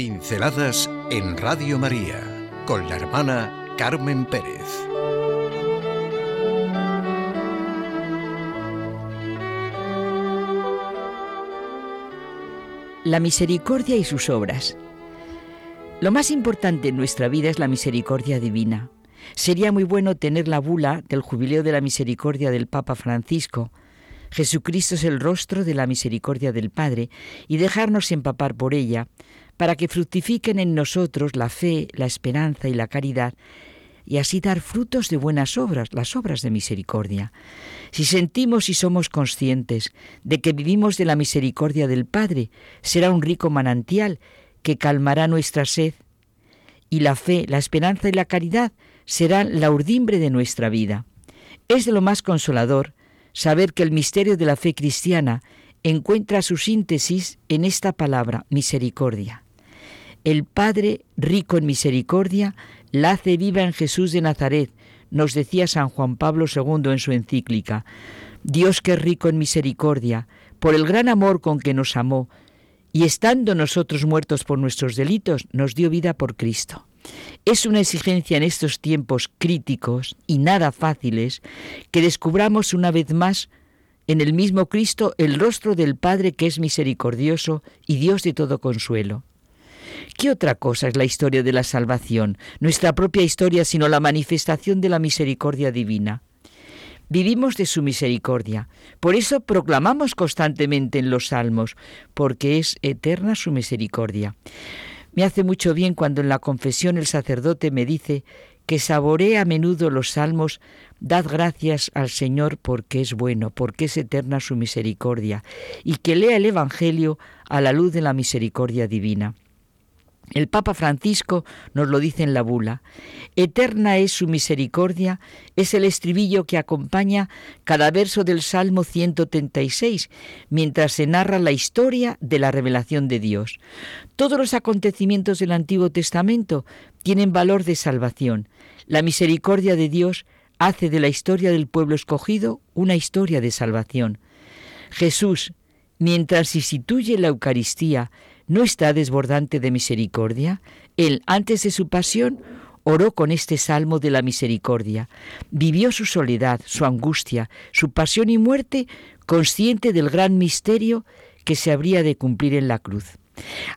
Pinceladas en Radio María con la hermana Carmen Pérez. La misericordia y sus obras. Lo más importante en nuestra vida es la misericordia divina. Sería muy bueno tener la bula del jubileo de la misericordia del Papa Francisco. Jesucristo es el rostro de la misericordia del Padre y dejarnos empapar por ella para que fructifiquen en nosotros la fe, la esperanza y la caridad y así dar frutos de buenas obras, las obras de misericordia. Si sentimos y somos conscientes de que vivimos de la misericordia del Padre, será un rico manantial que calmará nuestra sed y la fe, la esperanza y la caridad serán la urdimbre de nuestra vida. Es de lo más consolador saber que el misterio de la fe cristiana encuentra su síntesis en esta palabra, misericordia. El Padre, rico en misericordia, la hace viva en Jesús de Nazaret, nos decía San Juan Pablo II en su encíclica. Dios que es rico en misericordia, por el gran amor con que nos amó, y estando nosotros muertos por nuestros delitos, nos dio vida por Cristo. Es una exigencia en estos tiempos críticos y nada fáciles que descubramos una vez más en el mismo Cristo el rostro del Padre que es misericordioso y Dios de todo consuelo. ¿Qué otra cosa es la historia de la salvación, nuestra propia historia, sino la manifestación de la misericordia divina? Vivimos de su misericordia, por eso proclamamos constantemente en los salmos, porque es eterna su misericordia. Me hace mucho bien cuando en la confesión el sacerdote me dice que saboree a menudo los salmos, dad gracias al Señor porque es bueno, porque es eterna su misericordia, y que lea el Evangelio a la luz de la misericordia divina. El Papa Francisco nos lo dice en la bula. Eterna es su misericordia, es el estribillo que acompaña cada verso del Salmo 136, mientras se narra la historia de la revelación de Dios. Todos los acontecimientos del Antiguo Testamento tienen valor de salvación. La misericordia de Dios hace de la historia del pueblo escogido una historia de salvación. Jesús, mientras instituye la Eucaristía, ¿No está desbordante de misericordia? Él, antes de su pasión, oró con este salmo de la misericordia. Vivió su soledad, su angustia, su pasión y muerte, consciente del gran misterio que se habría de cumplir en la cruz.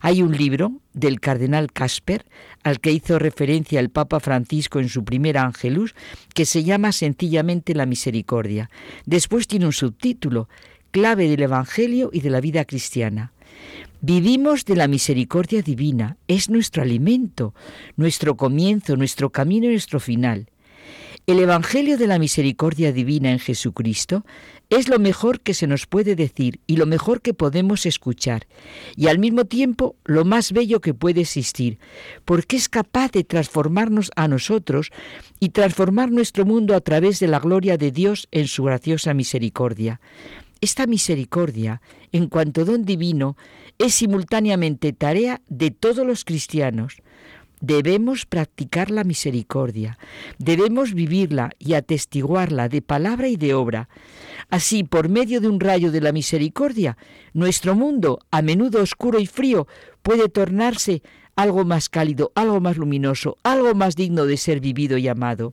Hay un libro del cardenal Casper, al que hizo referencia el Papa Francisco en su primer Angelus, que se llama sencillamente La Misericordia. Después tiene un subtítulo, Clave del Evangelio y de la vida cristiana. Vivimos de la misericordia divina, es nuestro alimento, nuestro comienzo, nuestro camino y nuestro final. El Evangelio de la misericordia divina en Jesucristo es lo mejor que se nos puede decir y lo mejor que podemos escuchar, y al mismo tiempo lo más bello que puede existir, porque es capaz de transformarnos a nosotros y transformar nuestro mundo a través de la gloria de Dios en su graciosa misericordia. Esta misericordia, en cuanto don divino, es simultáneamente tarea de todos los cristianos. Debemos practicar la misericordia, debemos vivirla y atestiguarla de palabra y de obra. Así, por medio de un rayo de la misericordia, nuestro mundo, a menudo oscuro y frío, puede tornarse algo más cálido, algo más luminoso, algo más digno de ser vivido y amado.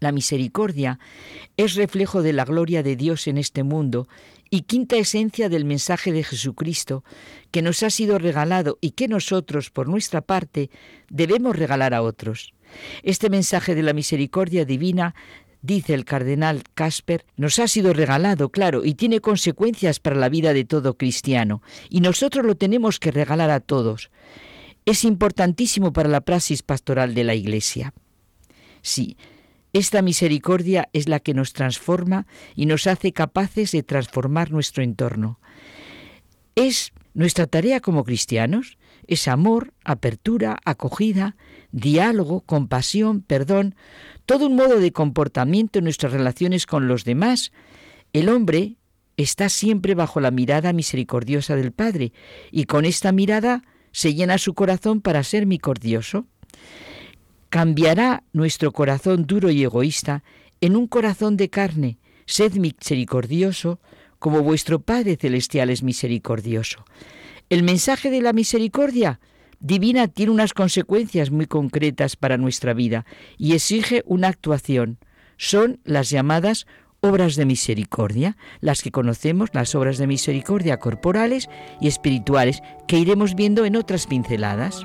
La misericordia es reflejo de la gloria de Dios en este mundo y quinta esencia del mensaje de Jesucristo que nos ha sido regalado y que nosotros, por nuestra parte, debemos regalar a otros. Este mensaje de la misericordia divina dice el cardenal Casper, nos ha sido regalado, claro, y tiene consecuencias para la vida de todo cristiano, y nosotros lo tenemos que regalar a todos. Es importantísimo para la praxis pastoral de la Iglesia. Sí, esta misericordia es la que nos transforma y nos hace capaces de transformar nuestro entorno. Es nuestra tarea como cristianos, es amor, apertura, acogida, diálogo, compasión, perdón, todo un modo de comportamiento en nuestras relaciones con los demás. El hombre está siempre bajo la mirada misericordiosa del Padre y con esta mirada se llena su corazón para ser misericordioso cambiará nuestro corazón duro y egoísta en un corazón de carne. Sed misericordioso, como vuestro Padre Celestial es misericordioso. El mensaje de la misericordia divina tiene unas consecuencias muy concretas para nuestra vida y exige una actuación. Son las llamadas obras de misericordia, las que conocemos, las obras de misericordia corporales y espirituales, que iremos viendo en otras pinceladas.